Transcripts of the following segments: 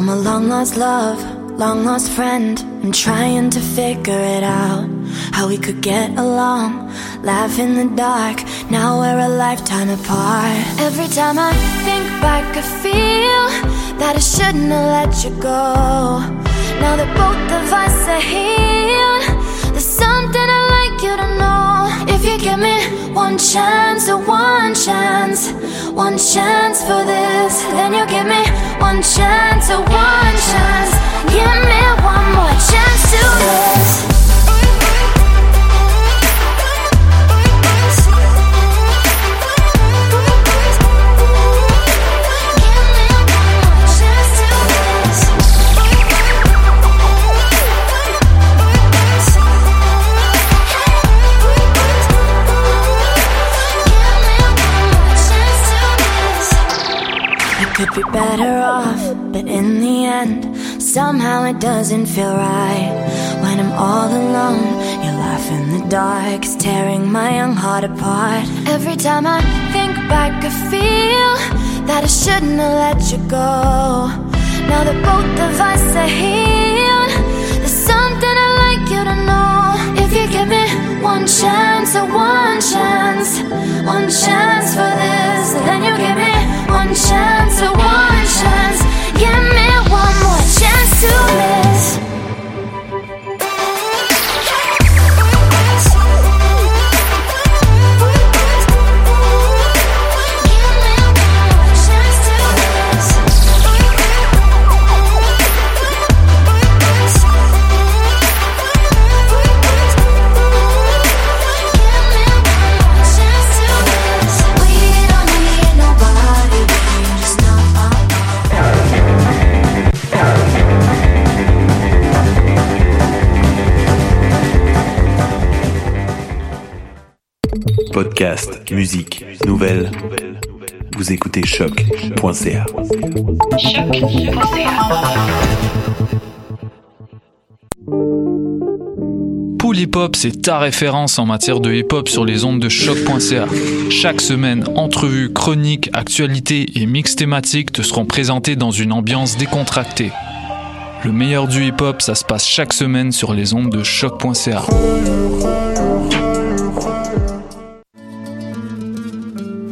Oh, my long lost love, long lost friend. I'm trying to figure it out. How we could get along, laugh in the dark. Now we're a lifetime apart. Every time I think back, I feel that I shouldn't have let you go. Now that both of us are healed, there's something I'd like you to know. If you give me one chance, or one chance, one chance for this, then you give me one chance, or one chance. Give me one more chance to this. Could be better off, but in the end, somehow it doesn't feel right. When I'm all alone, you laugh in the dark, it's tearing my young heart apart. Every time I think back, I feel that I shouldn't have let you go. Now that both of us are healed, one chance, a one chance, one chance for this. Then you give me one chance, a one chance. Give me one more chance to miss. Musique, nouvelles. Vous écoutez choc.ca. Pool Hip Hop, c'est ta référence en matière de hip hop sur les ondes de choc.ca. Chaque semaine, entrevues, chroniques, actualités et mix thématiques te seront présentés dans une ambiance décontractée. Le meilleur du hip hop, ça se passe chaque semaine sur les ondes de choc.ca.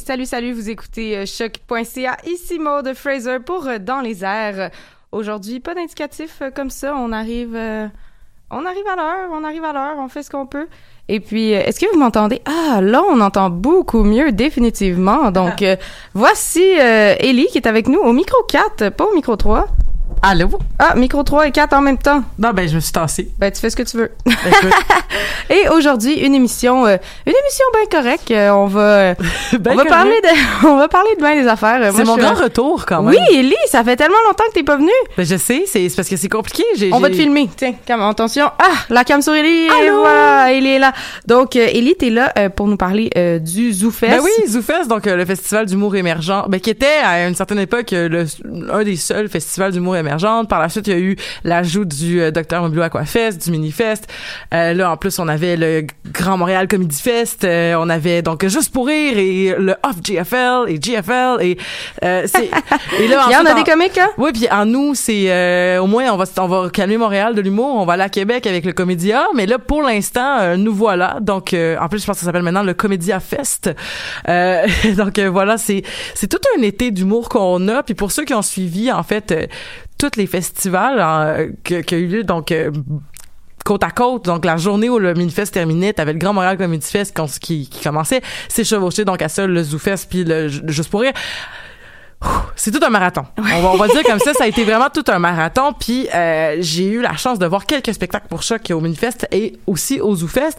salut, salut, vous écoutez euh, choc.ca. Ici Maude Fraser pour euh, Dans les airs. Aujourd'hui, pas d'indicatif euh, comme ça. On arrive, euh, on arrive à l'heure, on arrive à l'heure, on fait ce qu'on peut. Et puis, est-ce que vous m'entendez? Ah, là, on entend beaucoup mieux, définitivement. Donc, euh, voici euh, Ellie qui est avec nous au micro 4, pas au micro 3. Allô? Ah, micro 3 et 4 en même temps. Non, ben, je me suis tassé. Ben, tu fais ce que tu veux. Ben, Et aujourd'hui, une émission, euh, une émission bien correcte. Euh, on va, euh, ben on va correct. parler de, on va parler de bien des affaires. C'est mon suis- grand retour, quand même. Oui, Ellie, ça fait tellement longtemps que t'es pas venue. Ben, je sais, c'est parce que c'est compliqué. J'ai- On va te filmer. Tiens, cam- attention. Ah, la cam sur Ellie. Allô? voilà, Ellie est là. Donc, euh, Ellie, t'es là pour nous parler du ZooFest. Ben oui, ZooFest, donc le festival d'humour émergent, ben, qui était à une certaine époque le, un des seuls festivals d'humour émergent. Par la suite, il y a eu l'ajout du euh, Dr Mobilou Aquafest, du Minifest. Euh, là, en plus, on avait le Grand Montréal Comedy Fest. euh, on avait donc Juste pour rire et le Off GFL et GFL et euh, c'est et là Il y en a des comiques, là? Oui, puis en nous, c'est euh, au moins on va on va calmer Montréal de l'humour, on va aller à Québec avec le Comédia, mais là pour l'instant euh, nous voilà. Donc euh, en plus je pense que ça s'appelle maintenant le Comédia Fest. Euh, donc euh, voilà, c'est c'est tout un été d'humour qu'on a puis pour ceux qui ont suivi en fait euh, tous les festivals que qui a eu lieu donc euh, côte à côte, donc la journée où le Minifest terminait, t'avais le Grand Montréal Comedy Fest qui, qui, commençait, c'est chevauché donc à ça le ZooFest puis le Juste pour rire. C'est tout un marathon. On va, on va dire comme ça, ça a été vraiment tout un marathon. Puis euh, j'ai eu la chance de voir quelques spectacles pour choc au Minifest et aussi au ZooFest.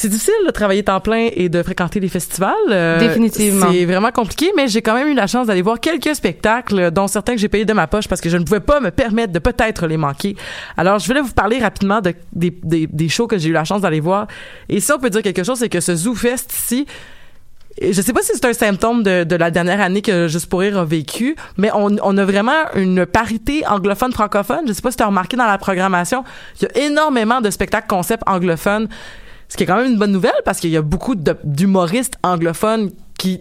C'est difficile de travailler temps plein et de fréquenter les festivals. Euh, Définitivement. C'est vraiment compliqué, mais j'ai quand même eu la chance d'aller voir quelques spectacles, dont certains que j'ai payés de ma poche parce que je ne pouvais pas me permettre de peut-être les manquer. Alors, je voulais vous parler rapidement de, des, des, des shows que j'ai eu la chance d'aller voir. Et si on peut dire quelque chose, c'est que ce ZooFest ici, et je sais pas si c'est un symptôme de, de la dernière année que Juste pour rire a vécu, mais on, on a vraiment une parité anglophone-francophone. Je sais pas si tu as remarqué dans la programmation, il y a énormément de spectacles concept anglophones, ce qui est quand même une bonne nouvelle parce qu'il y a beaucoup d'humoristes anglophones qui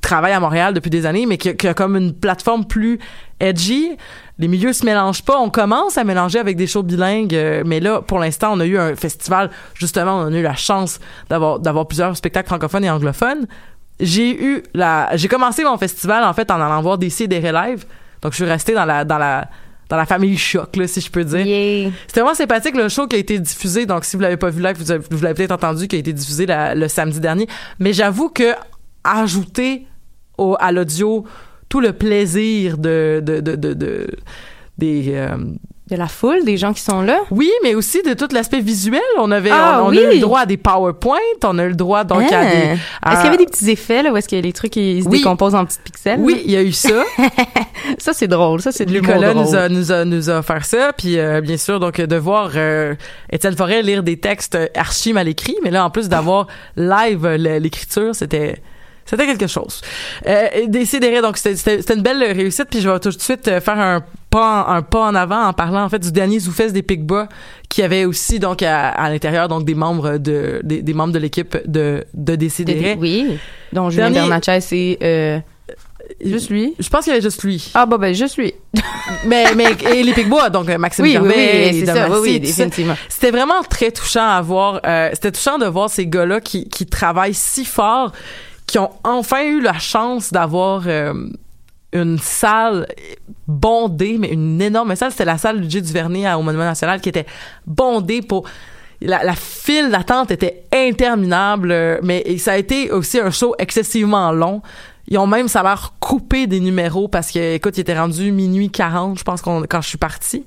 travaillent à Montréal depuis des années, mais qui, qui a comme une plateforme plus edgy. Les milieux se mélangent pas. On commence à mélanger avec des shows bilingues, euh, mais là, pour l'instant, on a eu un festival. Justement, on a eu la chance d'avoir d'avoir plusieurs spectacles francophones et anglophones. J'ai eu la, j'ai commencé mon festival en fait en allant voir des des live. Donc, je suis restée dans la dans la famille choc là, si je peux dire. Yeah. C'était vraiment sympathique le show qui a été diffusé. Donc, si vous l'avez pas vu là, vous, avez- vous l'avez peut-être entendu, qui a été diffusé la- le samedi dernier. Mais j'avoue que ajouter au, à l'audio tout le plaisir de, de, de, de, de- des, euh, de la foule, des gens qui sont là. Oui, mais aussi de tout l'aspect visuel. On avait, Ah, on, on oui. a eu le droit à des PowerPoint, on a eu le droit donc à Ah. des. Est-ce qu'il y avait des petits effets, là, où est-ce que les trucs, ils se Oui. décomposent en petites pixels? Oui, il y a eu ça. Ça, c'est drôle. Ça, c'est de l'humour drôle. nous a, nous a nous a offert ça, puis euh, bien sûr donc de voir euh, Étienne Forêt lire des textes archi mal écrits, mais là en plus d'avoir live euh, l'écriture, c'était c'était quelque chose. Euh, donc c'était- une belle réussite, puis je vais tout de suite euh, faire un pas en, un pas en avant en parlant en fait du dernier Zoufès des Picbois qui avait aussi donc à, à l'intérieur donc des membres de des, des membres de l'équipe de de Décidérez. Oui. Donc, Julien Bernatchez, c'est euh, juste lui. Je pense qu'il y avait juste lui. Ah, bah, ben, juste lui. mais mais et les Picbois donc euh, Maxime Oui, oui, Gervais, oui, c'est Dom ça. Oui, oui, définitivement. C'était vraiment très touchant à voir. euh, C'était touchant de voir ces gars-là qui, qui travaillent si fort, qui ont enfin eu la chance d'avoir euh, une salle bondée, mais une énorme salle. C'était la salle du Duvernay à- au Monument National qui était bondée pour la, la file d'attente était interminable, euh, mais ça a été aussi un show excessivement long. Ils ont même, ça l'air coupé des numéros parce que, écoute, il était rendu minuit 40, je pense, qu'on- quand je suis partie.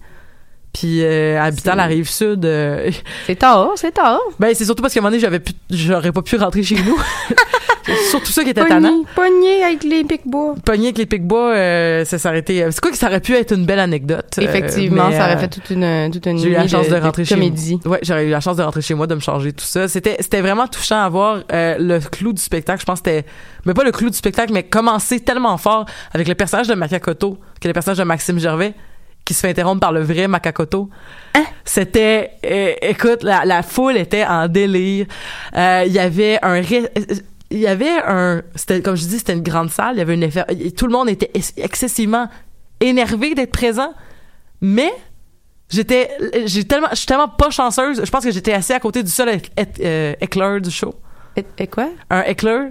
Puis, euh, habitant la rive sud, euh, C'est tard, c'est tard. ben, c'est surtout parce qu'à un moment donné, j'avais pu, j'aurais pas pu rentrer chez nous. C'est surtout ça qui était tannant. Pogné, avec les pics-bois. Pogné avec les Picbois, euh, ça s'arrêtait. C'est quoi que ça aurait pu être une belle anecdote. euh, Effectivement, mais, ça aurait euh, fait toute une, toute une j'ai eu la chance de, rentrer chez comédie. moi. Ouais, j'aurais eu la chance de rentrer chez moi, de me changer tout ça. C'était, c'était vraiment touchant à voir euh, le clou du spectacle. Je pense que c'était, mais pas le clou du spectacle, mais commencer tellement fort avec le personnage de Makakoto, que le personnage de Maxime Gervais, qui se fait interrompre par le vrai Makakoto. C'était, euh, écoute, la, la foule était en délire. Euh, Il y avait un, ré- euh, il y avait un, c'était comme je dis, c'était une grande salle. Il y avait une effet, tout le monde était ex- excessivement énervé d'être présent, mais J'étais, j'ai tellement, je suis tellement pas chanceuse. Je pense que j'étais assis à côté du seul éc- éc- éclair du show. Et, et quoi? Un éclair.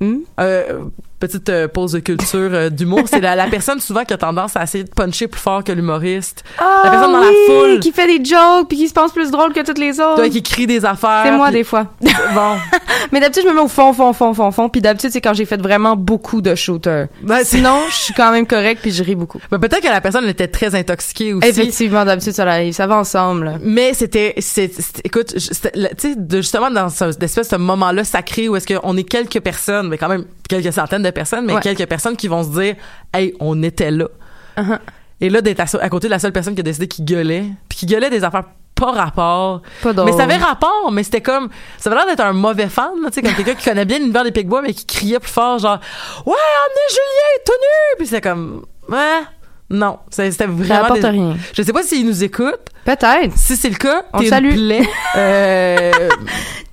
Hmm? Euh, petite euh, pause de culture euh, d'humour. C'est la, la personne souvent qui a tendance à essayer de puncher plus fort que l'humoriste. Ah, la personne dans la oui, foule. qui fait des jokes puis qui se pense plus drôle que toutes les autres. Toi, qui crie des affaires. C'est moi puis- des fois. Bon. Mais d'habitude, je me mets au fond, fond, fond, fond, fond. Puis d'habitude, c'est quand j'ai fait vraiment beaucoup de shooters. Ben, Sinon, je suis quand même correct puis je ris beaucoup. Ben, peut-être que la personne était très intoxiquée aussi. Effectivement, d'habitude, ça arrive. Ça va ensemble. là. Mais c'était, c'est, écoute, tu sais, justement dans ce, d'espèce de moment-là sacré où est-ce qu'on est quelques personnes, mais quand même quelques centaines de personnes, mais Ouais. quelques personnes qui vont se dire, hey, on était là. Uh-huh. Et là, d'être à, à côté de la seule personne qui a décidé qu'il gueulait, puis qui gueulait des affaires pas rapport. Pas. Mais ça avait rapport, mais c'était comme, ça avait l'air d'être un mauvais fan, tu sais, comme quelqu'un qui connaît bien l'univers des Picbois, mais qui criait plus fort, genre, ouais, emmenez Julien tout nu! Puis c'est comme, ouais, non, c'était Ça vraiment. apporte des- rien. Je sais pas s'il nous écoute. Peut-être. Si c'est le cas, On salue. plaie. Euh,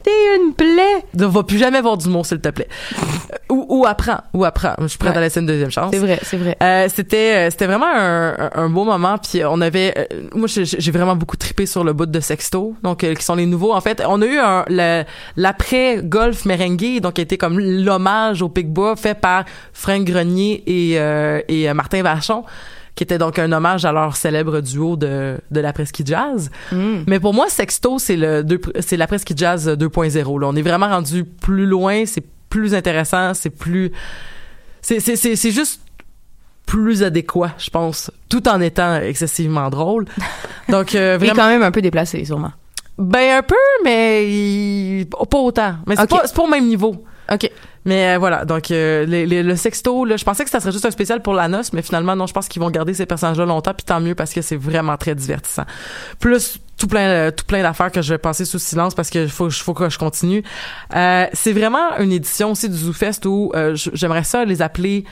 T'es une plaie. ne va plus jamais voir d'humour, s'il te plaît. Euh, Ou, ou apprends, ou apprends. Je suis prête Ouais. à laisser une deuxième chance. C'est vrai, c'est vrai. Euh, c'était euh, c'était vraiment un, un- beau moment puis on avait euh, moi j'ai vraiment beaucoup trippé sur le bout de Sexto donc euh, qui sont les nouveaux en fait on a eu un le- l'après golf merengue donc qui a été comme l'hommage au Picbois fait par Frank Grenier et euh, et Martin Vachon qui était donc un hommage à leur célèbre duo de de la presqu'île jazz Mm. mais pour moi Sexto c'est le deux- c'est la presqu'île jazz 2.0 là on est vraiment rendu plus loin c'est plus intéressant c'est plus c'est c'est c'est c'est juste plus adéquat, je pense, tout en étant excessivement drôle. Donc euh, Il est vraiment quand même un peu déplacé, sûrement. ben un peu mais il- pas autant. Mais c'est Ok. pas c'est pas au même niveau. OK. Mais euh, voilà, donc euh, le sexto, là, je pensais que ça serait juste un spécial pour la noce, mais finalement non, je pense qu'ils vont garder ces personnages-là longtemps, puis tant mieux parce que c'est vraiment très divertissant. Plus tout plein, euh, tout plein d'affaires que je vais passer sous silence parce que faut, faut que je continue. Euh, c'est vraiment une édition aussi du ZooFest où j'aimerais ça les appeler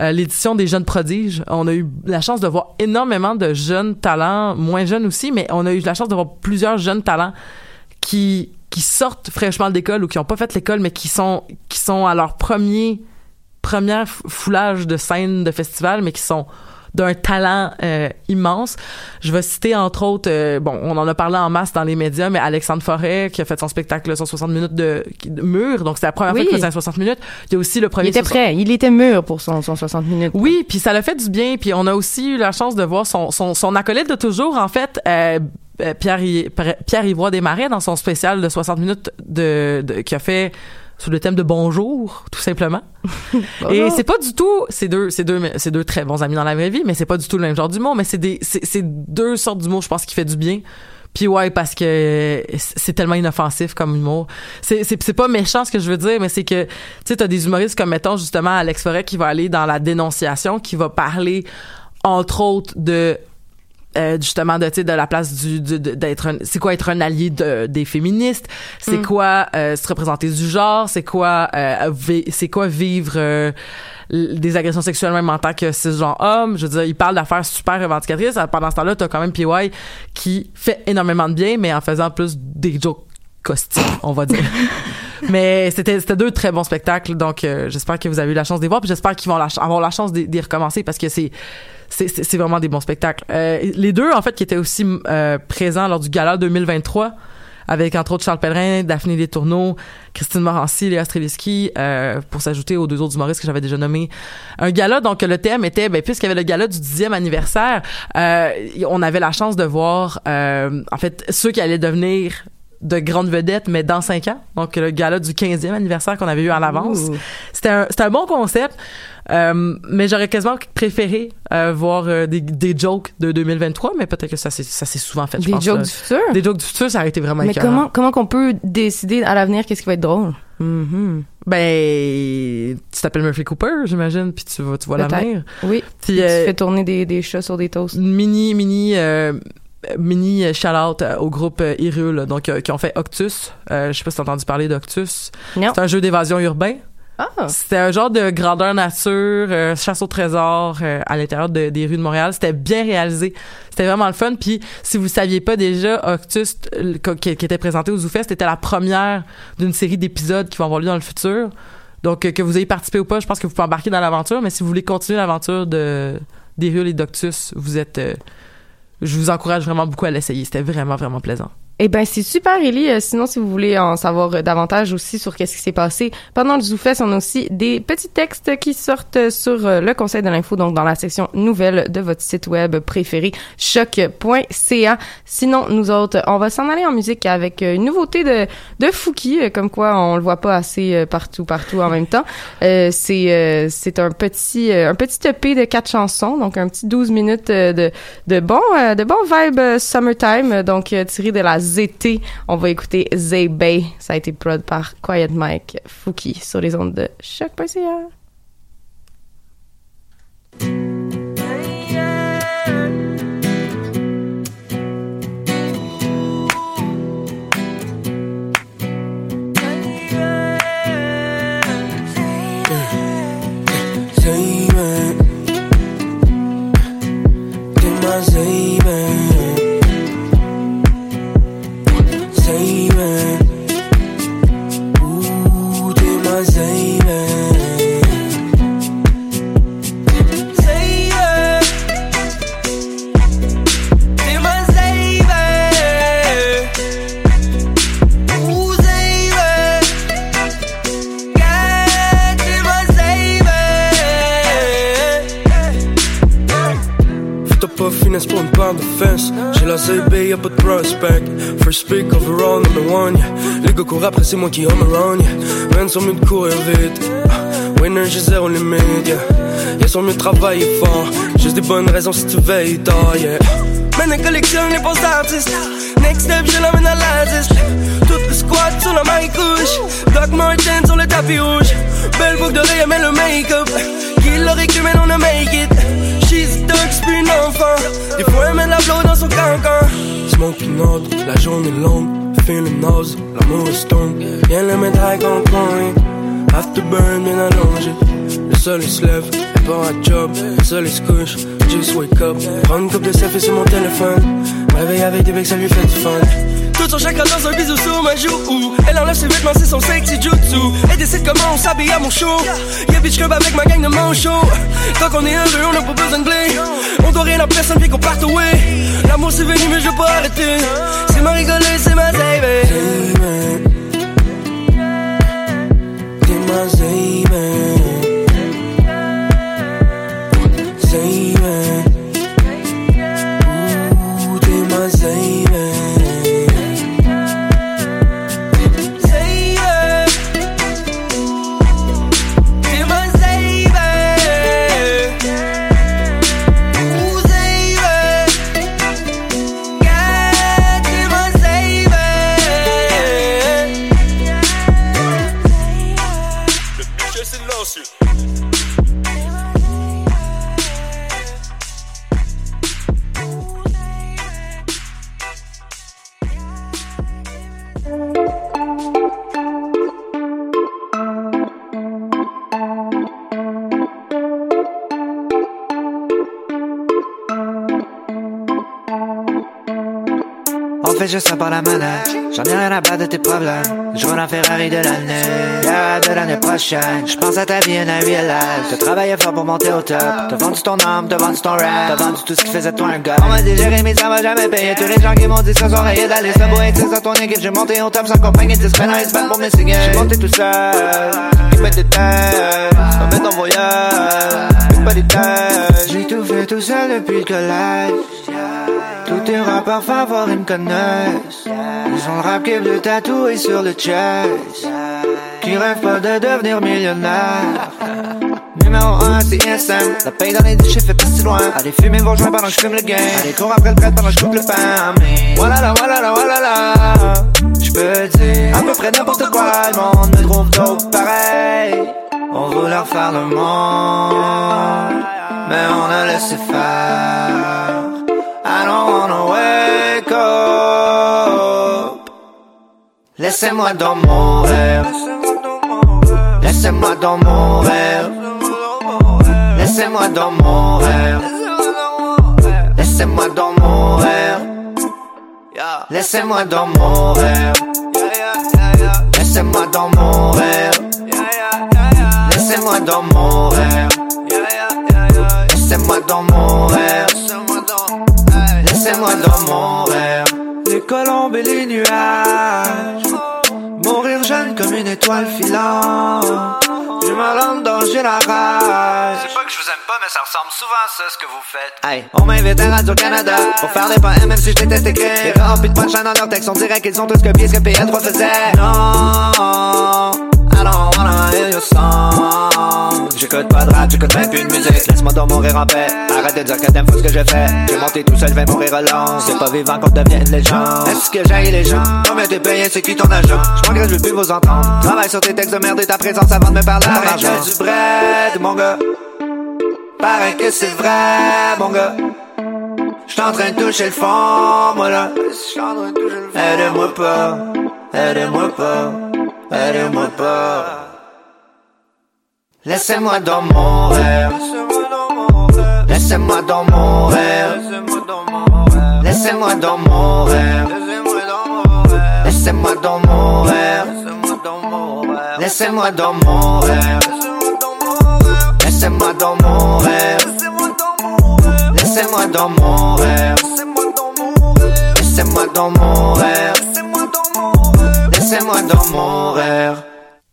l'édition des jeunes prodiges. On a eu la chance de voir énormément de jeunes talents, moins jeunes aussi, mais on a eu la chance de voir plusieurs jeunes talents qui qui sortent fraîchement d'école ou qui ont pas fait l'école mais qui sont qui sont à leur premier première f- foulage de scène de festival mais qui sont d'un talent euh, immense. Je vais citer entre autres, euh, bon, on en a parlé en masse dans les médias, mais Alexandre Forêt qui a fait son spectacle sur 60 minutes de, de mur, donc c'est la première Oui. fois qu'il faisait un 60 minutes. Il y a aussi le premier Il était 60 prêt. Il était mûr pour son, son 60 minutes. oui, puis ça l'a fait du bien. Puis on a aussi eu la chance de voir son, son, son acolyte de toujours, en fait, euh, Pierre, I- Pierre Ivoire Desmarais, dans son spécial de 60 minutes de, de, qui a fait sur le thème de bonjour, tout simplement. Et c'est pas du tout, c'est deux, c'est deux, c'est deux très bons amis dans la vraie vie, mais c'est pas du tout le même genre d'humour, mais c'est des, c'est, deux sortes d'humour, je pense, qui fait du bien. Puis ouais, parce que c'est tellement inoffensif comme humour. C'est, c'est, c'est pas méchant ce que je veux dire, mais c'est que, tu sais, t'as des humoristes comme, mettons, justement, Alex Forêt qui va aller dans la dénonciation, qui va parler, entre autres, de euh, justement de de la place du d'être un- c'est quoi être un allié de, des féministes? C'est Mm. quoi euh, se représenter du genre? C'est quoi euh, c'est quoi vivre euh, des agressions sexuelles même en tant que cisgenre homme? Je veux dire il parle d'affaires super revendicatrices. Pendant ce temps-là t'as quand même PY qui fait énormément de bien mais en faisant plus des jokes caustiques on va dire. Mais c'était c'était deux très bons spectacles donc euh, j'espère que vous avez eu la chance de les voir puis j'espère qu'ils vont la avoir la chance d'y recommencer parce que c'est c'est vraiment des bons spectacles. Euh, les deux, en fait, qui étaient aussi euh, présents lors du gala 2023, avec entre autres Charles Pellerin, Daphné Letourneau, Christine Morancy, Léa Streliski, euh, pour s'ajouter aux deux autres humoristes que j'avais déjà nommés. Un gala, donc le thème était, ben, puisqu'il y avait le gala du dixième anniversaire, euh, on avait la chance de voir, euh, en fait, ceux qui allaient devenir de grandes vedettes, mais dans cinq ans. Donc, le gala du 15e anniversaire qu'on avait eu en avance. Ouh. C'était un, un bon concept, euh, mais j'aurais quasiment préféré euh, voir euh, des, des jokes de 2023, mais peut-être que ça s'est souvent fait, je Des pense, jokes là. du futur? Des jokes du futur, ça aurait été vraiment Mais écœurant. comment, comment qu'on peut décider à l'avenir qu'est-ce qui va être drôle? Mhm. Ben, tu t'appelles Murphy Cooper, j'imagine, puis tu vois, tu vois l'avenir. Oui. Puis, tu fais tourner des, des chats sur des toasts. mini mini mini shout-out euh, au groupe euh, Irule, donc euh, qui ont fait Octus. Euh, je sais pas si t'as entendu parler d'Octus. C'est un jeu d'évasion urbain. Ah! C'était un genre de grandeur nature, euh, chasse au trésor euh, à l'intérieur de- des rues de Montréal. C'était bien réalisé. C'était vraiment le fun. Puis si vous le saviez pas déjà, Octus, euh, qui, qui était présenté au ZooFest, était la première d'une série d'épisodes qui vont avoir lieu dans le futur. Donc euh, que vous ayez participé ou pas, je pense que vous pouvez embarquer dans l'aventure. Mais si vous voulez continuer l'aventure de des rues et d'Octus, vous êtes... je vous encourage vraiment beaucoup à l'essayer. C'était vraiment, vraiment plaisant. Eh ben c'est super, Ellie. Euh, sinon, si vous voulez en savoir euh, davantage aussi sur qu'est-ce qui s'est passé pendant le ZooFest, on a aussi des petits textes qui sortent sur euh, le Conseil de l'info, donc dans la section nouvelles de votre site web préféré, choc.ca. Sinon, nous autres, on va s'en aller en musique avec une nouveauté de de Fouki, comme quoi on le voit pas assez partout, partout en même temps. Euh, c'est euh, c'est un petit un petit EP de quatre chansons, donc un petit 12 minutes de de bon de bon vibe summertime, donc tiré de la ZT. On va écouter Zay Bay. Ça a été prod par Quiet Mike Fouki sur les ondes de choc.ca. Faut pas de fesse J'ai la ZB, y'a pas de prospect. First pick overall number one yeah. Les gars courent après, c'est moi qui home around yeah. Man sont mieux de courir vite. Ah, Winner, j'ai zéro limite yeah. Y'a sont mieux de travailler fort. Juste des bonnes raisons si tu veilles tard yeah. Man, elle collectionne les postes d'artistes Next step, je l'amène à l'artiste Tout le squat sur la main couche Doc Martin sur le tapis rouge. Belle boucle d'oreille, met le make-up. Qui l'aurait cru, mais on a make it Dog, c'est plus une enfant Des fois, elle met la blow dans son cancan Smoking out, la journée longue. Feeling nose, l'amour est stone. Viens le mettre qu'on coin Afterburn bien allongé. Le soleil se lève, elle part à job. Le soleil se couche, just wake up. Prends une coupe de selfie sur mon téléphone. Réveille avec des becs, ça lui fait du fun tout son chakra dans un bisou sur ma joue. Elle enlève ses vêtements, c'est son sexy jutsu. Elle décide comment on s'habille à mon show. Yeah bitch club avec ma gang de manchots. Tant qu'on est heureux, on n'a pas besoin de blé. On doit rien à personne, puis qu'on parte away. L'amour c'est venu mais je pas arrêter. C'est ma rigolée, c'est ma baby T'es ma juste ça par la manette. J'en ai rien à battre de tes problèmes. Je en Ferrari de l'année. Yeah, de l'année prochaine. Je pense à ta vie and I realize. T'as travaillé fort pour monter au top. T'as vendu ton âme, t'as vendu ton rap. T'as vendu tout ce qui faisait toi un gars. On m'a dit Jérémy, ça va jamais payer. Tous les gens qui m'ont dit ça sont rayés d'aller. C'est beau être à ton équipe. J'ai monté au top sans compagnie. 10 semaines à Espagne pour mes signes. J'ai monté tout seul. Qui met des têtes. Ton voyage. J'ai tout fait tout seul depuis le collège. Tous tes rappeurs favoris me connaissent. Ils ont le rap qui de tatoué sur le chest. Qui rêve pas de devenir millionnaire. Numéro 1, c'est ISM. La paye dans les déchets fait pas si loin. Allez fumer vos joints pendant que je fume le gain. Allez cours après le prêtre pendant que je coupe le pain. Voilà là, voilà là, voilà là. Je peux dire à peu près n'importe quoi. Le monde me trouve trop pareil. On voulait refaire le monde. Mais on a laissé faire. Laissez-moi dans mon rêve. Laissez-moi dans mon rêve. Laissez-moi dans mon rêve. Laissez-moi dans mon rêve. Laissez-moi dans mon rêve. Laissez-moi dans mon rêve. Laissez-moi dans mon rêve. Laissez-moi dans mon rêve. Laissez-moi dans mon rêve. Les colombes et les nuages. Une étoile filante. Je me dans la rage. C'est pas que je vous aime pas, mais ça ressemble souvent à ça ce que vous faites. Hey, on m'invite à Radio-Canada pour faire des pas même si je déteste écrire. Les remplis de punchline dans leur texte, on dirait qu'ils sont tous copiés ce que PL3 faisait. Non, I don't wanna hear your song. J'écoute pas de rap, j'écoute même plus de musique. Laisse-moi donc mourir en paix. Arrête de dire que t'aimes pas ce que je fais. J'ai monté tout seul, je vais mourir alone. C'est pas vivant qu'on devient une légende. Est-ce que j'ai les gens? Combien t'es payé, c'est qui ton agent? J'm'engage, je veux plus vous entendre. Travaille sur tes textes de merde et ta présence avant de me parler l'argent. du bread, mon gars. Paraît que c'est vrai, mon gars. J'suis en train de toucher le fond, moi là. Aide-moi pas, aide-moi pas, aide-moi pas. Laissez-moi dans mon rêve. Laissez-moi dans mon rêve. Laissez-moi dans mon rêve. Laissez-moi dans mon rêve. Laissez-moi dans mon rêve. Laissez-moi dans mon rêve. Laissez-moi dans mon rêve. Laissez-moi dans mon rêve.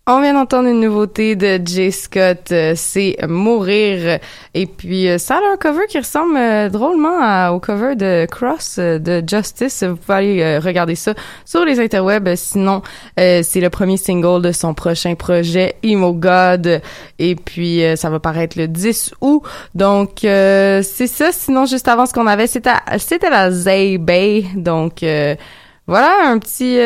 On vient d'entendre une nouveauté de Jay Scott, euh, c'est Mourir. Et puis, euh, ça a un cover qui ressemble euh, drôlement au cover de Cross de Justice. Vous pouvez aller regarder ça sur les interwebs. Sinon, c'est le premier single de son prochain projet, Emo God. Et puis, ça va paraître le 10 août. Donc, c'est ça. Sinon, juste avant ce qu'on avait, c'était la Zay Bay. Donc, voilà, un petit...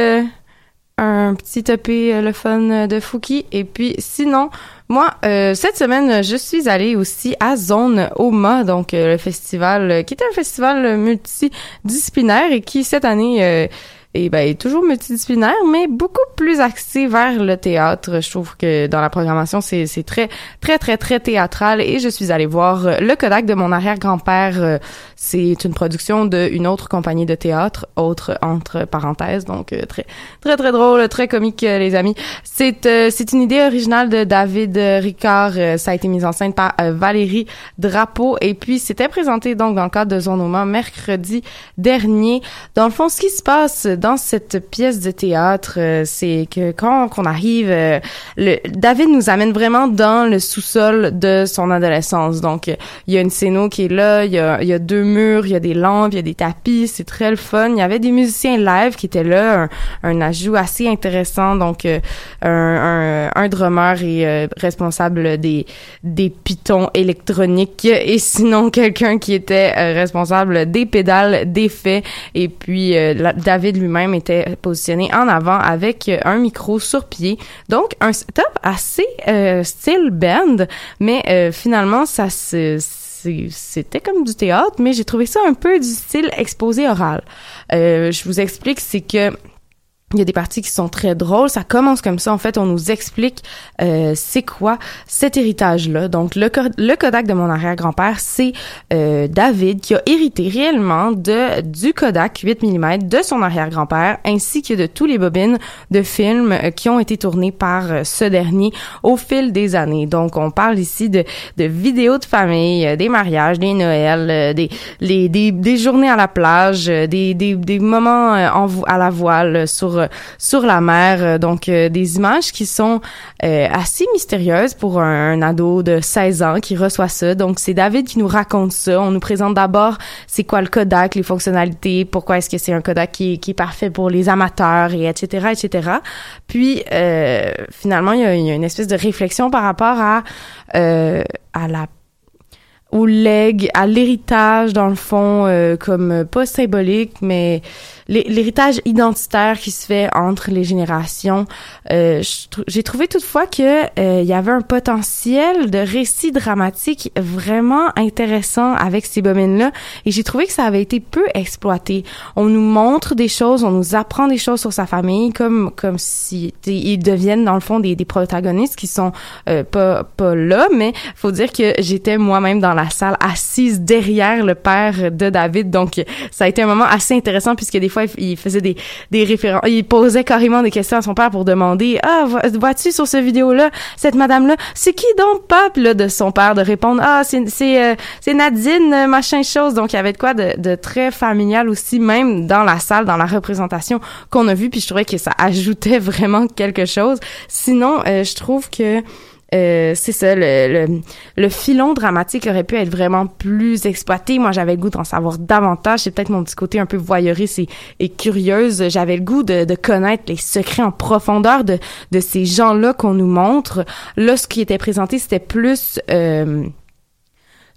un petit EP euh, le fun euh, de Fouki. Et puis sinon moi euh, cette semaine je suis allée aussi à Zone Oma donc le festival qui était un festival multidisciplinaire et qui cette année et ben, toujours multidisciplinaire, mais beaucoup plus axé vers le théâtre. Je trouve que dans la programmation, c'est c'est très, très, très, très théâtral. Et je suis allée voir euh, Le Kodak de mon arrière-grand-père. Euh, C'est une production d'une autre compagnie de théâtre, autre entre parenthèses. Donc, euh, très, très, très drôle, très comique, les amis. C'est euh, c'est une idée originale de David Ricard. Ça a été mis en scène par Valérie Drapeau. Et puis, c'était présenté donc dans le cadre de Zone Oma mercredi dernier. Dans le fond, ce qui se passe dans cette pièce de théâtre, euh, c'est que quand on arrive, euh, le, David nous amène vraiment dans le sous-sol de son adolescence. Donc, il y a une scéno qui est là, il y a, il y a deux murs, il y a des lampes, il y a des tapis, c'est très le fun. Il y avait des musiciens live qui étaient là, un, un ajout assez intéressant. Donc, euh, un, un, un drummer est responsable des, des pitons électroniques et sinon quelqu'un qui était responsable des pédales d'effet. Et puis, la- David lui-même était positionné en avant avec euh, un micro sur pied. Donc, un setup assez euh, style band, mais euh, finalement, ça c'était comme du théâtre, mais j'ai trouvé ça un peu du style exposé oral. Je vous explique, c'est que il y a des parties qui sont très drôles. Ça commence comme ça. En fait, on nous explique euh, c'est quoi cet héritage-là. Donc, le, le Kodak de mon arrière-grand-père, c'est euh, David qui a hérité réellement de du Kodak 8 mm de son arrière-grand-père, ainsi que de tous les bobines de films euh, qui ont été tournés par euh, ce dernier au fil des années. Donc, on parle ici de, de vidéos de famille, euh, des mariages, des Noëls, des, des, des journées à la plage, des, des, des moments en, à la voile sur euh, sur la mer. Euh, donc euh, des images qui sont assez mystérieuses pour un, ado de 16 ans qui reçoit ça. Donc c'est David qui nous raconte ça. On nous présente d'abord c'est quoi le Kodak, les fonctionnalités, pourquoi est-ce que c'est un Kodak qui, qui, est parfait pour les amateurs et etc etc. Puis finalement il y, a, une espèce de réflexion par rapport à à la au leg, à l'héritage dans le fond, comme pas symbolique, mais l'héritage identitaire qui se fait entre les générations. Euh, J'ai trouvé toutefois que euh, il y avait un potentiel de récit dramatique vraiment intéressant avec ces bobines-là, et j'ai trouvé que ça avait été peu exploité. On nous montre des choses, on nous apprend des choses sur sa famille, comme comme si ils deviennent dans le fond des, des protagonistes qui sont euh, pas pas là, mais faut dire que j'étais moi-même dans la salle assise derrière le père de David, donc ça a été un moment assez intéressant puisque des fois il faisait des, des références, il posait carrément des questions à son père pour demander, ah, vois-tu sur cette vidéo-là, cette madame-là, c'est qui donc là, de son père, de répondre, ah, c'est, c'est, euh, c'est Nadine, machin chose. Donc, il y avait de quoi de, de très familial aussi, même dans la salle, dans la représentation qu'on a vue, puis je trouvais que ça ajoutait vraiment quelque chose. Sinon, euh, je trouve que euh, c'est ça, le, le, filon dramatique aurait pu être vraiment plus exploité. Moi, j'avais le goût d'en savoir davantage. C'est peut-être mon petit côté un peu voyeuriste et, et curieuse. J'avais le goût de, connaître les secrets en profondeur de, de ces gens-là qu'on nous montre. Là, ce qui était présenté, c'était plus... Euh,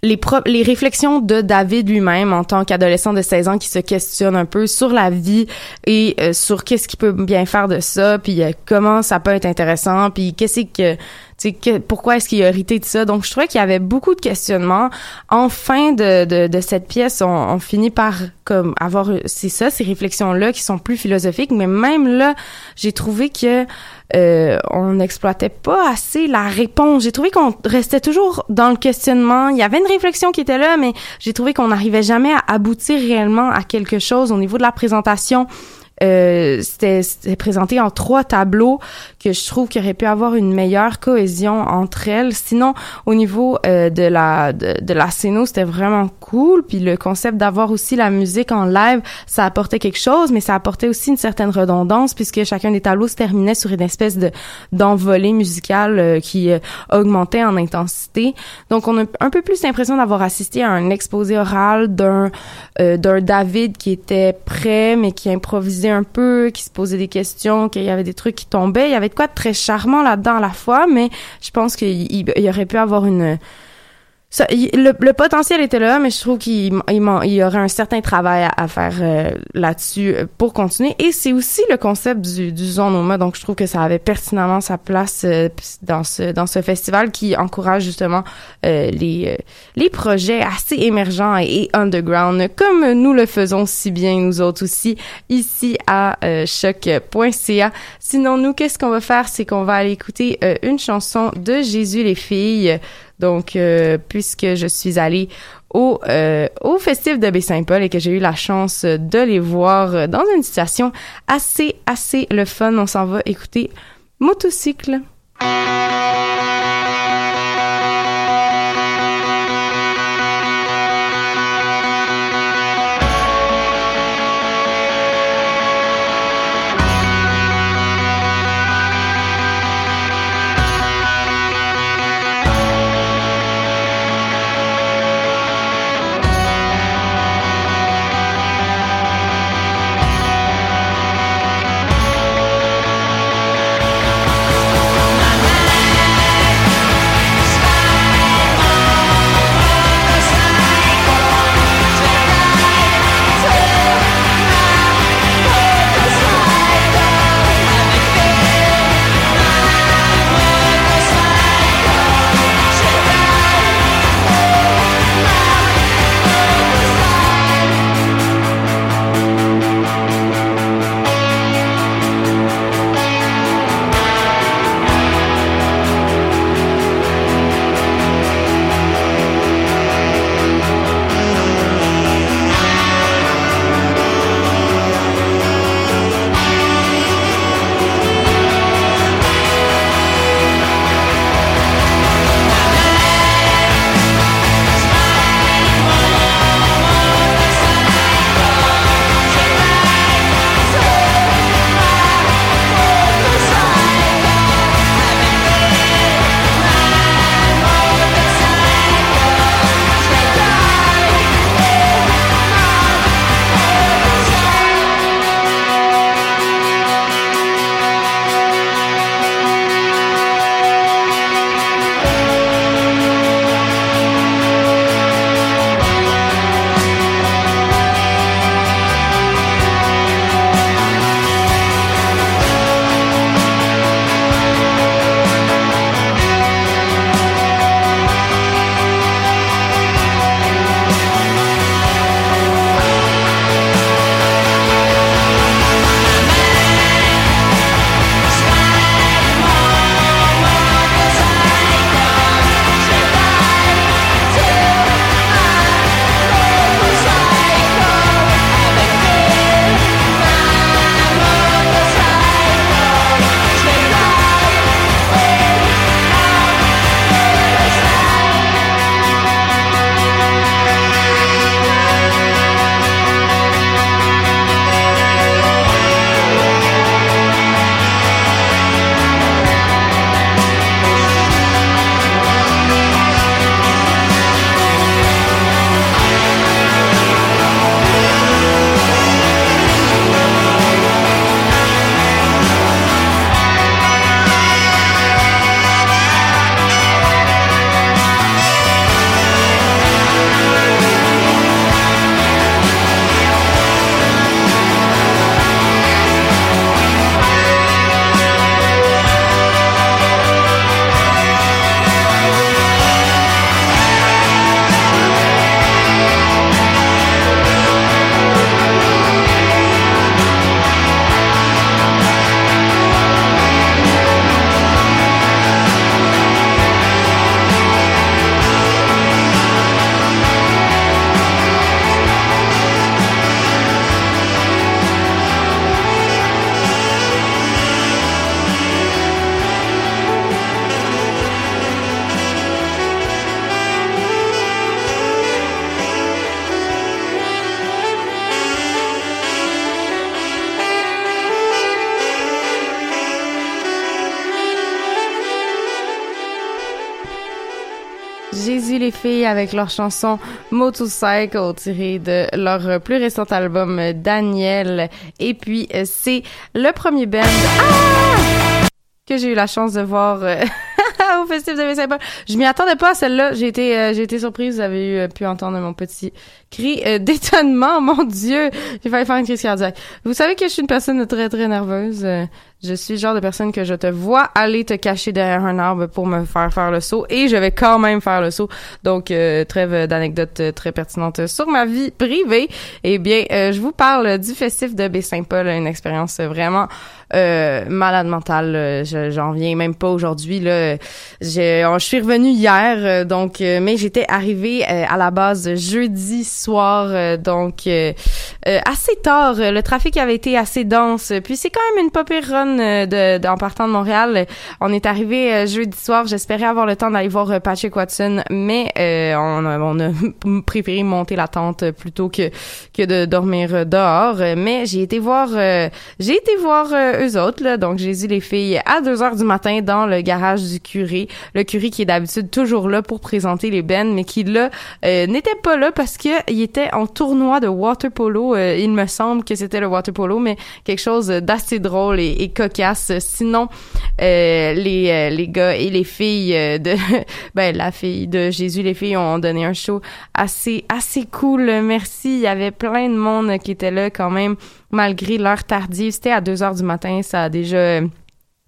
les, les réflexions de David lui-même en tant qu'adolescent de 16 ans qui se questionne un peu sur la vie et euh, sur qu'est-ce qu'il peut bien faire de ça, puis comment ça peut être intéressant, puis qu'est-ce que que, pourquoi est-ce qu'il a hérité de ça? Donc, je trouvais qu'il y avait beaucoup de questionnements. En fin de, de, de cette pièce, on, on, finit par comme avoir, c'est ça, ces réflexions-là qui sont plus philosophiques. Mais même là, j'ai trouvé que euh, on n'exploitait pas assez la réponse. J'ai trouvé qu'on restait toujours dans le questionnement. Il y avait une réflexion qui était là, mais j'ai trouvé qu'on n'arrivait jamais à aboutir réellement à quelque chose au niveau de la présentation. Euh, c'était présenté en trois tableaux que je trouve qu'il aurait pu avoir une meilleure cohésion entre elles. Sinon, au niveau euh, de la de, de la scéno, c'était vraiment cool. Puis le concept d'avoir aussi la musique en live, ça apportait quelque chose, mais ça apportait aussi une certaine redondance puisque chacun des tableaux se terminait sur une espèce de d'envolée musicale euh, qui euh, augmentait en intensité. Donc, on a un peu plus l'impression d'avoir assisté à un exposé oral d'un d'un David qui était prêt mais qui improvisait un peu, qui se posait des questions, qu'il y avait des trucs qui tombaient. Il y avait de quoi de très charmant là-dedans à la fois, mais je pense qu'il y aurait pu avoir une ça, le, potentiel était là, mais je trouve qu'il il, y aurait un certain travail à, faire euh, là-dessus euh, pour continuer. Et c'est aussi le concept du, du Zonoma, donc je trouve que ça avait pertinemment sa place euh, dans ce dans ce festival qui encourage justement les les projets assez émergents et, underground, comme nous le faisons si bien nous autres aussi ici à choc.ca. Sinon, nous, qu'est-ce qu'on va faire, c'est qu'on va aller écouter une chanson de Jésus les filles. Donc, euh, puisque je suis allée au, euh, au Festif de Baie-Saint-Paul et que j'ai eu la chance de les voir dans une situation assez, assez le fun, on s'en va écouter Motocycle. Avec leur chanson Motorcycle tirée de leur plus récent album Daniel. Et puis euh, c'est le premier band ah! que j'ai eu la chance de voir euh, au festival de Saint-Paul. Je m'y attendais pas à celle-là. J'ai été euh, été surprise. Vous avez eu, pu entendre mon petit cri d'étonnement. Mon Dieu, j'ai failli faire une crise cardiaque. Vous savez que je suis une personne très très nerveuse. Je suis le genre de personne que je te vois aller te cacher derrière un arbre pour me faire faire le saut et je vais quand même faire le saut. Donc, euh, trêve d'anecdotes euh, très pertinentes sur ma vie privée. Eh bien, euh, je vous parle du festif de Baie-Saint-Paul, une expérience vraiment euh, malade mentale. J'en viens même pas aujourd'hui. Là, je, je suis revenue hier, donc, mais j'étais arrivée à la base jeudi donc assez tard. Le trafic avait été assez dense, puis c'est quand même une pas run euh, de, en partant de Montréal. On est arrivé euh, jeudi soir. J'espérais avoir le temps d'aller voir euh, Patrick Watson, mais on, a, on a préféré monter la tente plutôt que que de dormir dehors. Mais j'ai été voir, j'ai été voir eux autres. Là, donc j'ai vu les filles à 2 heures du matin dans le garage du curé. Le curé qui est d'habitude toujours là pour présenter les bennes, mais qui là n'était pas là parce que il était en tournoi de water polo. il me semble que c'était le water polo, mais quelque chose d'assez drôle et, et cocasse. Sinon, euh, les, euh, les gars et les filles euh, de ben la fille de Jésus, les filles ont donné un show assez assez cool. Merci. Il y avait plein de monde qui était là quand même malgré l'heure tardive. C'était à 2 heures du matin. Ça a déjà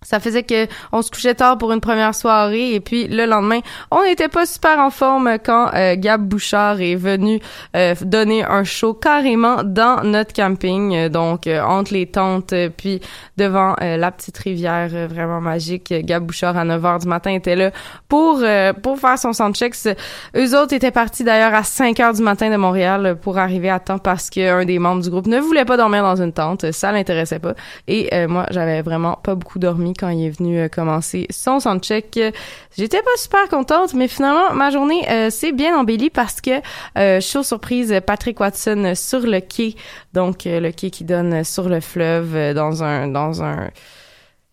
ça faisait que on se couchait tard pour une première soirée et puis le lendemain, on n'était pas super en forme quand euh, Gab Bouchard est venu euh, donner un show carrément dans notre camping, euh, donc entre les tentes puis devant la petite rivière vraiment magique. Gab Bouchard à 9h du matin était là pour pour faire son soundcheck. Eux autres étaient partis d'ailleurs à 5h du matin de Montréal pour arriver à temps parce qu'un des membres du groupe ne voulait pas dormir dans une tente, ça l'intéressait pas et moi j'avais vraiment pas beaucoup dormi quand il est venu euh, commencer son soundcheck. J'étais pas super contente, mais finalement, ma journée euh, s'est bien embellie parce que, euh, show surprise, Patrick Watson sur le quai, donc le quai qui donne sur le fleuve dans un dans un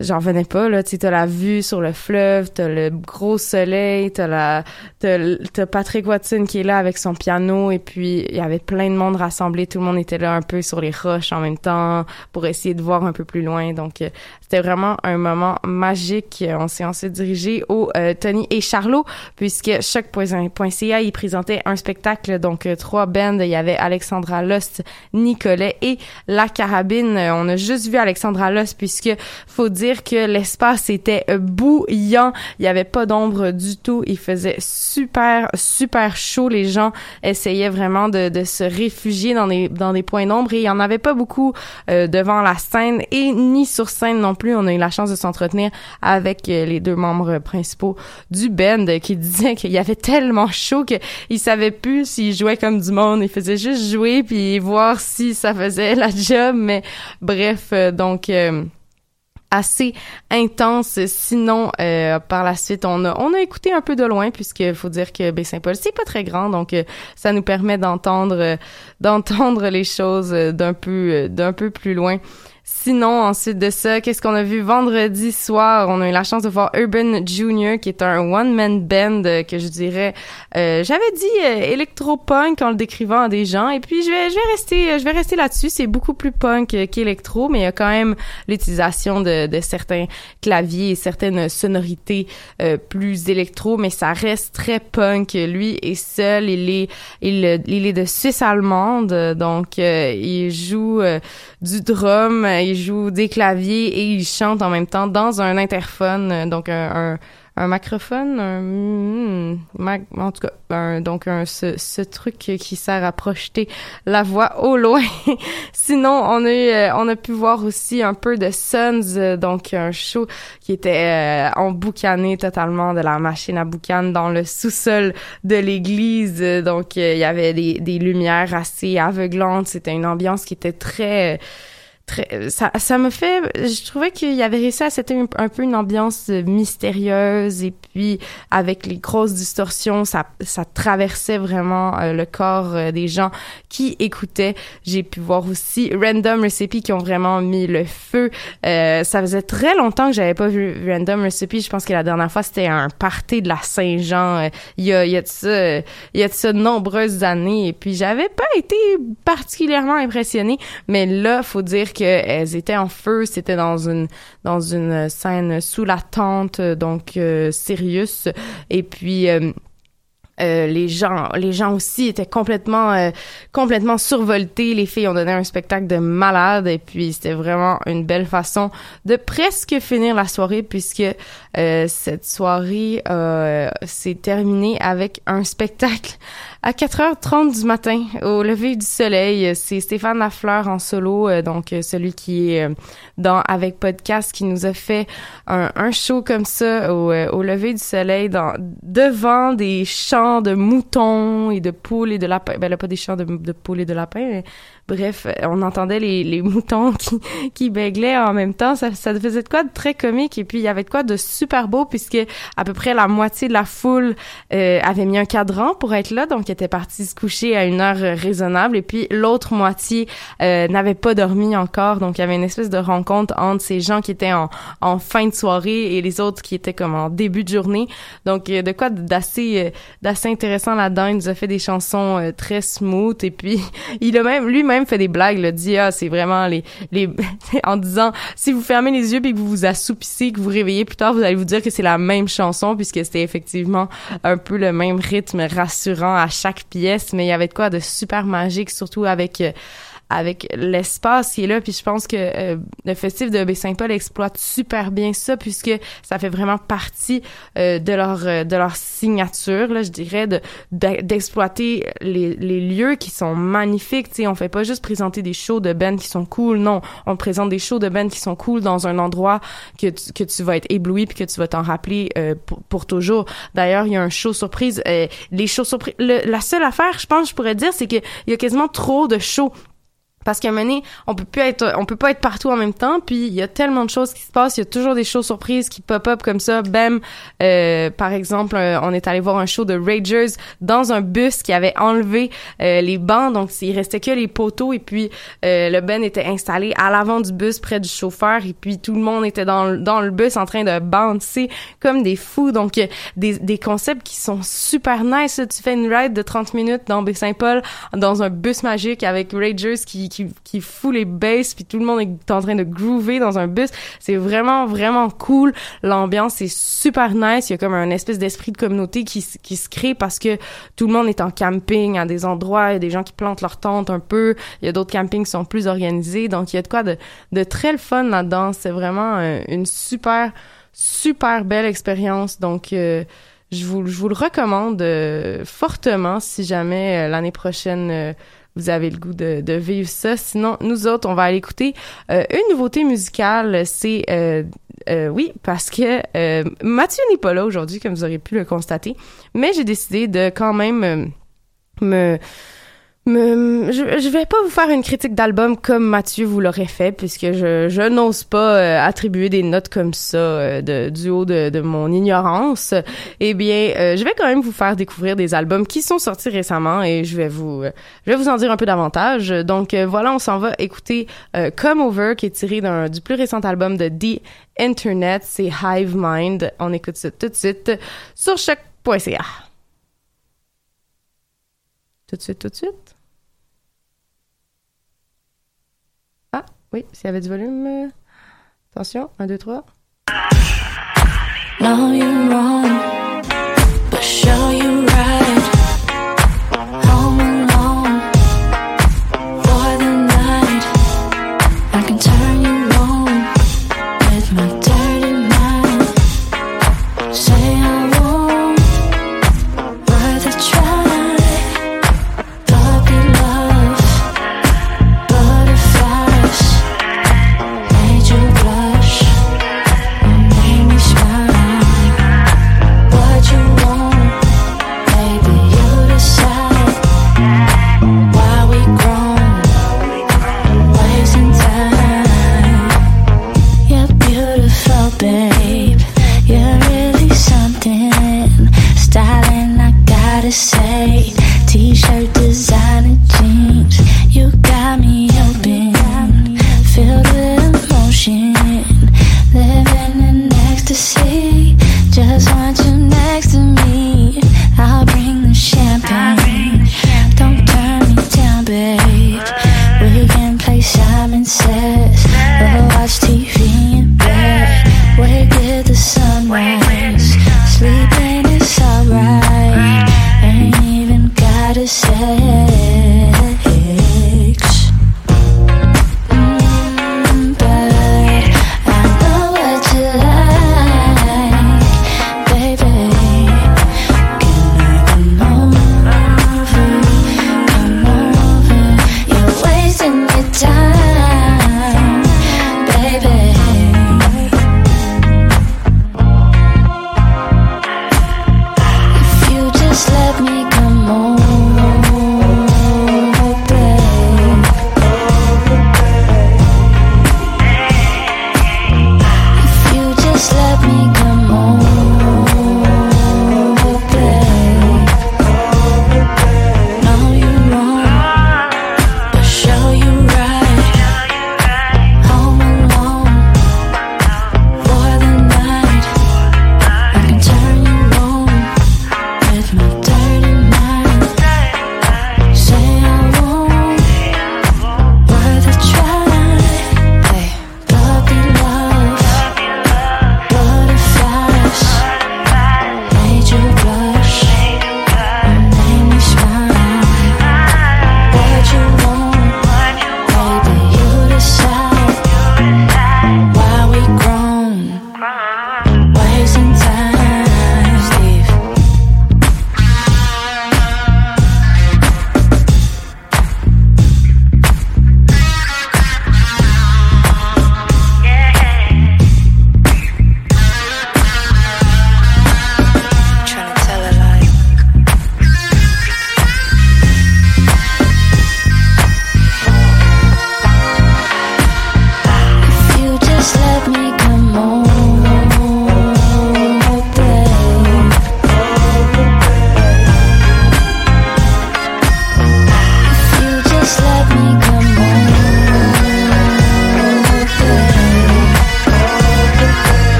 j'en venais pas là. Tu t'as la vue sur le fleuve t'as le gros soleil t'as la t'as, Patrick Watson qui est là avec son piano et puis il y avait plein de monde rassemblé. Tout le monde était là un peu sur les roches en même temps pour essayer de voir un peu plus loin. Donc euh, c'était vraiment un moment magique on s'est ensuite dirigé au euh, Tony et Charlot puisque choc.ca il présentait un spectacle donc euh, trois bands il y avait Alexandra Lost Nicolet et La Carabine on a juste vu Alexandra Lost puisque faut dire que l'espace était bouillant. Il y avait pas d'ombre du tout. Il faisait super, super chaud. Les gens essayaient vraiment de, de se réfugier dans des, dans des points d'ombre et il y en avait pas beaucoup euh, devant la scène et ni sur scène non On a eu la chance de s'entretenir avec euh, les deux membres principaux du band qui disaient qu'il y avait tellement chaud qu'ils savaient plus s'ils jouaient comme du monde. Ils faisaient juste jouer puis voir si ça faisait la job. Mais bref, euh, donc assez intense. Sinon, euh, par la suite, on a on a écouté un peu de loin puisque faut dire que Baie-Saint-Paul c'est pas très grand, donc euh, ça nous permet d'entendre euh, d'entendre les choses d'un peu d'un peu plus loin. Sinon, ensuite de ça, qu'est-ce qu'on a vu vendredi soir? On a eu la chance de voir Urban Junior, qui est un one-man band euh, que je dirais, euh, j'avais dit euh, électro-punk en le décrivant à des gens. Et puis, je vais, je vais rester, je vais rester là-dessus. C'est beaucoup plus punk qu'électro, mais il y a quand même l'utilisation de, de certains claviers et certaines sonorités plus électro, mais ça reste très punk. Lui est seul, il est, il, il est de Suisse allemande, donc il joue du drum il joue des claviers et il chante en même temps dans un interphone, euh, donc un, un, un un, hmm, en tout cas, donc un, ce, ce, truc qui sert à projeter la voix au loin. Sinon, on a eu, euh, on a pu voir aussi un peu de Suns, euh, donc un show qui était emboucané totalement de la machine à boucan dans le sous-sol de l'église. Donc, il y avait des, des lumières assez aveuglantes. C'était une ambiance qui était très très, ça, ça me fait, je trouvais qu'il y avait réussi à c'était un, peu une ambiance mystérieuse et puis avec les grosses distorsions, ça, ça traversait vraiment euh, le corps euh, des gens qui écoutaient. J'ai pu voir aussi Random Recipe qui ont vraiment mis le feu. Euh, ça faisait très longtemps que j'avais pas vu Random Recipe. Je pense que la dernière fois c'était un party de la Saint-Jean. il y a, il y a de ça, il y a de ça nombreuses années et puis j'avais pas été particulièrement impressionnée, mais là faut dire que elles étaient en feu. C'était dans une dans une scène sous la tente, donc euh. Et puis euh, euh, les gens, les gens aussi étaient complètement, euh, complètement survoltés. Les filles ont donné un spectacle de malade et puis c'était vraiment une belle façon de presque finir la soirée puisque euh, cette soirée s'est terminée avec un spectacle à 4h30 du matin au lever du soleil. C'est Stéphane Lafleur en solo, donc celui qui est dans avec podcast qui nous a fait un, un show comme ça au, au lever du soleil dans devant des champs de moutons et de poules et de lapins. Ben là, pas des champs de, de poules et de lapins, mais bref, on entendait les, les moutons qui, qui béglaient en même temps. Ça, ça faisait de quoi de très comique et puis il y avait de quoi de super beau puisque à peu près la moitié de la foule euh, avait mis un cadran pour être là, donc était parti se coucher à une heure raisonnable et puis l'autre moitié euh, n'avait pas dormi encore, donc il y avait une espèce de rencontre entre ces gens qui étaient en, en fin de soirée et les autres qui étaient comme en début de journée. Donc de quoi d'assez euh, d'assez intéressant là-dedans. Il nous a fait des chansons euh, très smooth et puis il a même lui-même fait des blagues. A dit ah c'est vraiment les les en disant si vous fermez les yeux puis que vous vous assoupissez, que vous réveillez plus tard, vous allez vous dire que c'est la même chanson puisque c'était effectivement un peu le même rythme rassurant à chaque pièce, mais il y avait de quoi de super magique, surtout avec euh, avec l'espace qui est là puis je pense que euh, le festival de Baie-Saint-Paul exploite super bien ça puisque ça fait vraiment partie euh, de leur euh, de leur signature là je dirais de d'exploiter les, les lieux qui sont magnifiques. Tu on fait pas juste présenter des shows de band qui sont cool non. On présente des shows de band qui sont cool dans un endroit que tu, que tu vas être ébloui puis que tu vas t'en rappeler pour, pour, toujours. D'ailleurs il y a un show surprise les shows surprises la seule affaire je pense je pourrais dire c'est que il y a quasiment trop de shows parce qu'à un moment donné, on peut plus être, on peut pas être partout en même temps. Puis il y a tellement de choses qui se passent. Il y a toujours des choses surprises qui pop up comme ça. Bam, euh, par exemple, euh, on est allé voir un show de Ragers dans un bus qui avait enlevé euh, les bancs, donc il restait que les poteaux. Et puis le Ben était installé à l'avant du bus près du chauffeur. Et puis tout le monde était dans dans le bus en train de bouncer comme des fous. Donc des des concepts qui sont super nice. Tu fais une ride de 30 minutes dans Baie-Saint-Paul dans un bus magique avec Ragers qui qui, qui fout les basses puis tout le monde est en train de groover dans un bus. C'est vraiment, vraiment cool. L'ambiance est super nice. Il y a comme un espèce d'esprit de communauté qui, qui se crée parce que tout le monde est en camping à des endroits. Il y a des gens qui plantent leur tente un peu. Il y a d'autres campings qui sont plus organisés. Donc, il y a de quoi de, de très le fun là-dedans. C'est vraiment euh, une super, super belle expérience. Donc, euh, je vous, je vous le recommande euh, fortement si jamais l'année prochaine vous avez le goût de, vivre ça. Sinon, nous autres, on va aller écouter euh, une nouveauté musicale. C'est euh, euh, oui, parce que Mathieu n'est pas là aujourd'hui, comme vous aurez pu le constater. Mais j'ai décidé de quand même me je, je vais pas vous faire une critique d'album comme Mathieu vous l'aurait fait, puisque je, je n'ose pas euh, attribuer des notes comme ça euh, de, du haut de, de mon ignorance. Eh bien, euh, je vais quand même vous faire découvrir des albums qui sont sortis récemment et je vais vous, je vais vous en dire un peu davantage. Donc voilà, on s'en va écouter Come Over, qui est tiré du plus récent album de The Internet, c'est Hive Mind. On écoute ça tout de suite sur choc.ca. Tout de suite, tout de suite. Oui, s'il y avait du volume. Euh, attention, 1, 2, 3. No, you're wrong, but show you right.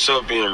So being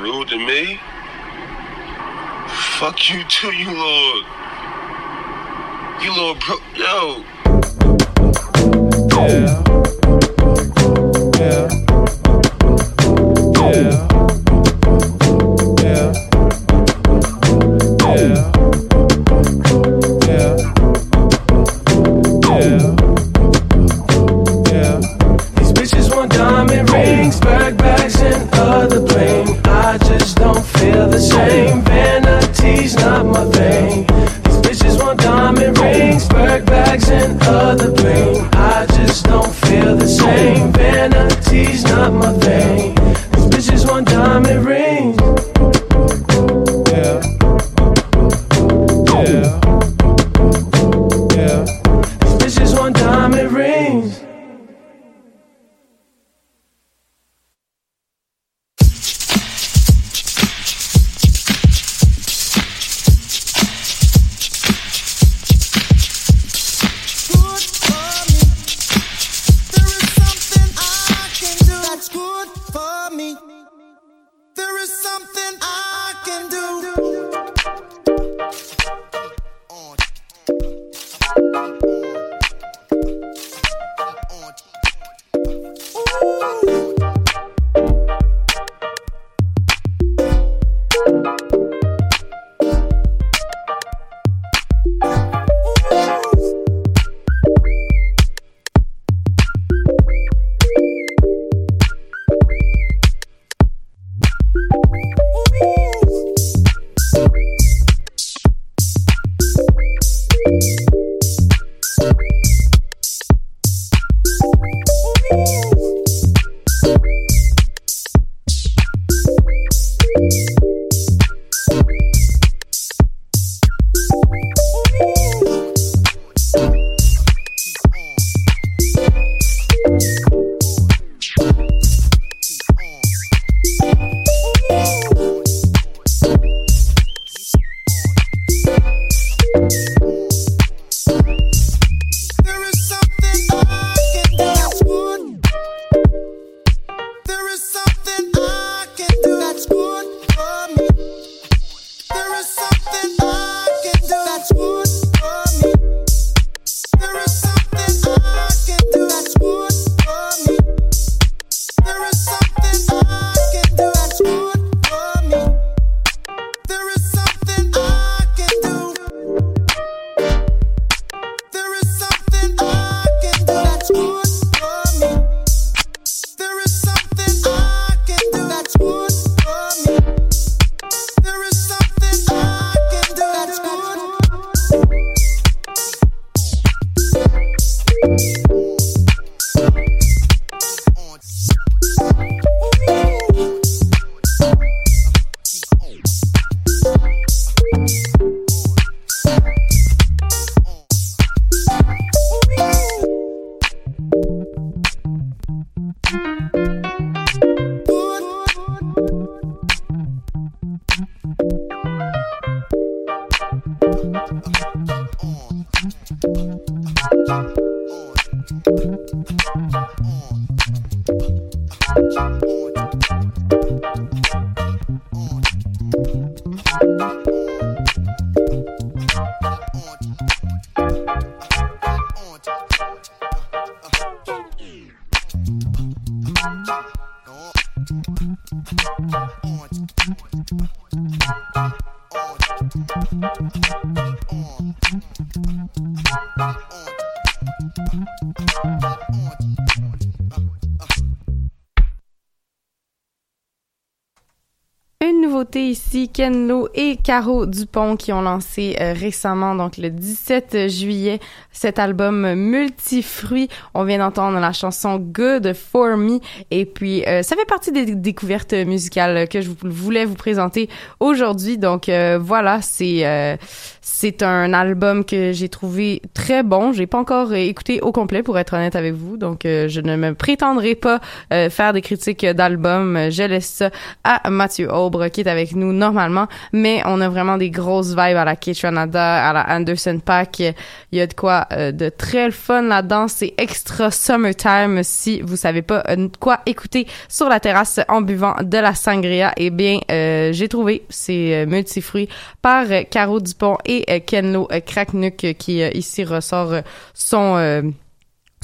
Ici, Ken Lo et Caro Dupont qui ont lancé euh, récemment, donc le 17 juillet, cet album multifruit. On vient d'entendre la chanson Good for Me et puis euh, ça fait partie des découvertes musicales que je voulais vous présenter aujourd'hui. Donc euh, voilà, c'est c'est un album que j'ai trouvé très bon. J'ai pas encore écouté au complet pour être honnête avec vous, donc je ne me prétendrai pas faire des critiques d'album. Je laisse ça à Mathieu Aubre qui est avec nous normalement, mais on a vraiment des grosses vibes à la K-Tranada, à la Anderson Pack. Il y a de quoi euh, de très fun là-dedans. C'est extra summertime si vous savez pas euh, quoi écouter sur la terrasse en buvant de la sangria. Eh bien, euh, j'ai trouvé ces multifruits par Caro Dupont et Kenlo Kraknuk qui ici ressort son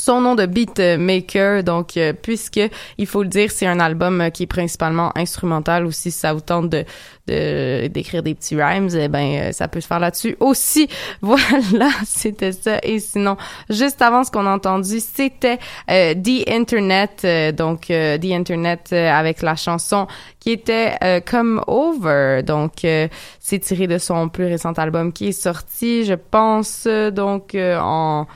son nom de beatmaker. Donc, euh, puisque il faut le dire, c'est un album euh, qui est principalement instrumental. Ou si ça vous tente de d'écrire des petits rhymes, eh ben euh, ça peut se faire là-dessus aussi. Voilà, c'était ça. Et sinon, juste avant ce qu'on a entendu, c'était The Internet. donc, The Internet avec la chanson qui était Come Over. Donc, c'est tiré de son plus récent album qui est sorti, je pense, donc en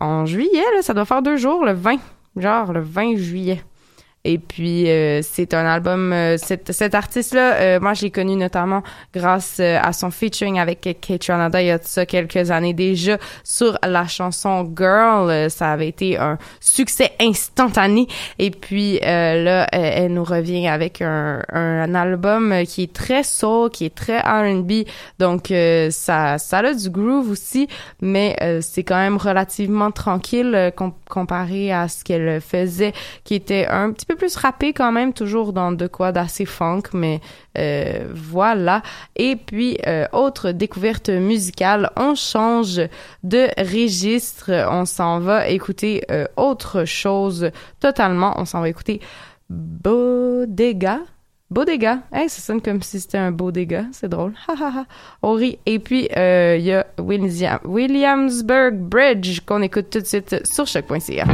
en juillet, là, ça doit faire deux jours, le 20, genre le 20 juillet. Et puis euh, c'est un album. Euh, cet, artiste-là, euh, moi je l'ai connu notamment grâce à son featuring avec Kate Ranada il y a de ça quelques années déjà sur la chanson Girl. ça avait été un succès instantané. Et puis là, elle nous revient avec un, un, album qui est très soul, qui est très R&B. Donc ça, ça a du groove aussi, mais c'est quand même relativement tranquille comparé à ce qu'elle faisait, qui était un petit plus rappé quand même, toujours dans de quoi d'assez funk, mais euh, voilà. Et puis, euh, autre découverte musicale, on change de registre, on s'en va écouter euh, autre chose totalement, on s'en va écouter Bodega. Bodega, hey, ça sonne comme si c'était un beau c'est drôle. On rit. Et puis, il y a Williamsburg Bridge qu'on écoute tout de suite sur choc.ca.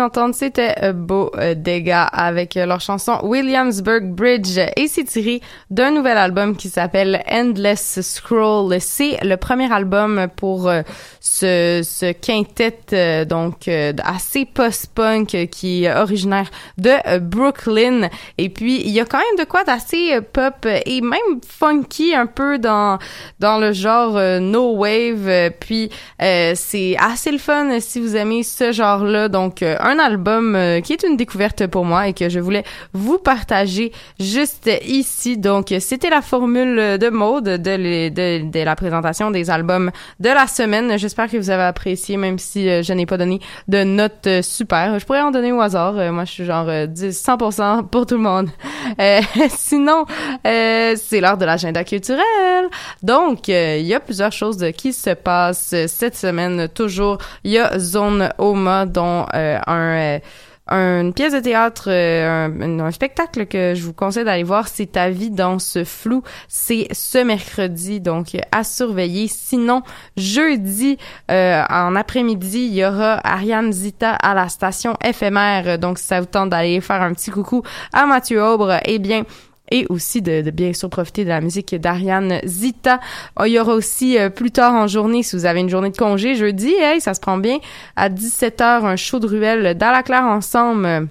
d'entendre, c'était euh, Beau euh, Dégâts avec euh, leur chanson Williamsburg Bridge et c'est tiré d'un nouvel album qui s'appelle Endless Scroll. C'est le premier album pour euh, ce, ce quintet donc assez post-punk qui est originaire de Brooklyn et puis il y a quand même de quoi d'assez pop et même funky un peu dans dans le genre no wave puis c'est assez le fun si vous aimez ce genre-là. Donc, euh, un album euh, qui est une découverte pour moi et que je voulais vous partager juste ici. Donc, c'était la formule de mode de, de, de, la présentation des albums de la semaine. J'espère que vous avez apprécié, même si euh, je n'ai pas donné de notes super. Je pourrais en donner au hasard. moi, je suis genre 10, 100% pour tout le monde. sinon, c'est l'heure de l'agenda culturel. Donc, il y a plusieurs choses qui se passent cette semaine. Toujours, il y a Zone Oma, dont euh, un euh, une pièce de théâtre, euh, un, spectacle que je vous conseille d'aller voir, c'est Ta vie dans ce flou. C'est ce mercredi, donc à surveiller. Sinon, jeudi, en après-midi, il y aura Ariane Zita à la station éphémère. Donc, si ça vous tente d'aller faire un petit coucou à Mathieu Aubre, eh bien, et aussi de, bien sûr profiter de la musique d'Ariane Zita. Oh, il y aura aussi euh, plus tard en journée, si vous avez une journée de congé, jeudi, hey, ça se prend bien, à 17h, un show de ruelle dans la Claire ensemble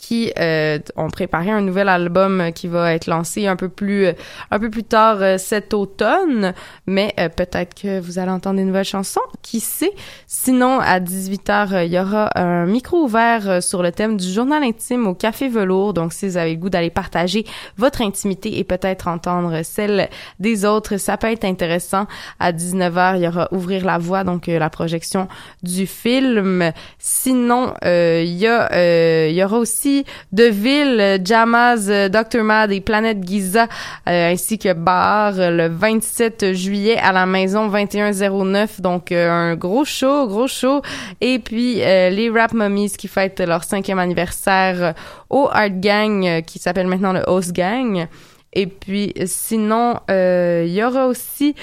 qui euh, ont préparé un nouvel album qui va être lancé un peu plus un peu plus tard euh, cet automne. Mais euh, peut-être que vous allez entendre des nouvelles chansons. Qui sait? Sinon à 18h euh, il y aura un micro ouvert sur le thème du journal intime au café velours. Donc si vous avez le goût d'aller partager votre intimité et peut-être entendre celle des autres ça peut être intéressant. À 19h il y aura ouvrir la voie donc la projection du film. Sinon il y a il y aura aussi de Ville, Jamaz, Dr. Mad et Planète Giza, euh, ainsi que Bar le 27 juillet à la maison 2109. Donc euh, un gros show, gros show. Et puis euh, les Rap Mummies qui fêtent leur cinquième anniversaire au Art Gang qui s'appelle maintenant le Host Gang. Et puis sinon, il y aura aussi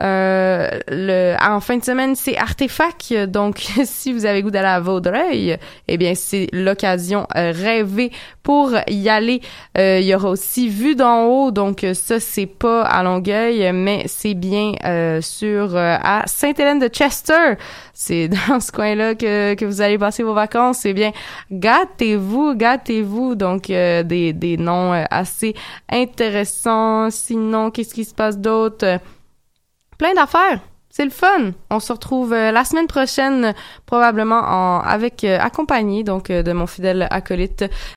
euh, le, en fin de semaine, c'est Artefact. Donc, si vous avez goût d'aller à Vaudreuil, eh bien, c'est l'occasion euh, rêvée pour y aller. Euh, il y aura aussi Vue d'en haut. Donc, ça, c'est pas à Longueuil, mais c'est bien sur à Sainte-Hélène de Chester. C'est dans ce coin-là que, que vous allez passer vos vacances. C'est bien. Gâtez-vous, gâtez-vous. Donc, des, des noms assez intéressants. Sinon, qu'est-ce qui se passe d'autre? plein d'affaires. C'est le fun. On se retrouve euh, la semaine prochaine, probablement en, avec euh, accompagné donc euh, de mon fidèle acolyte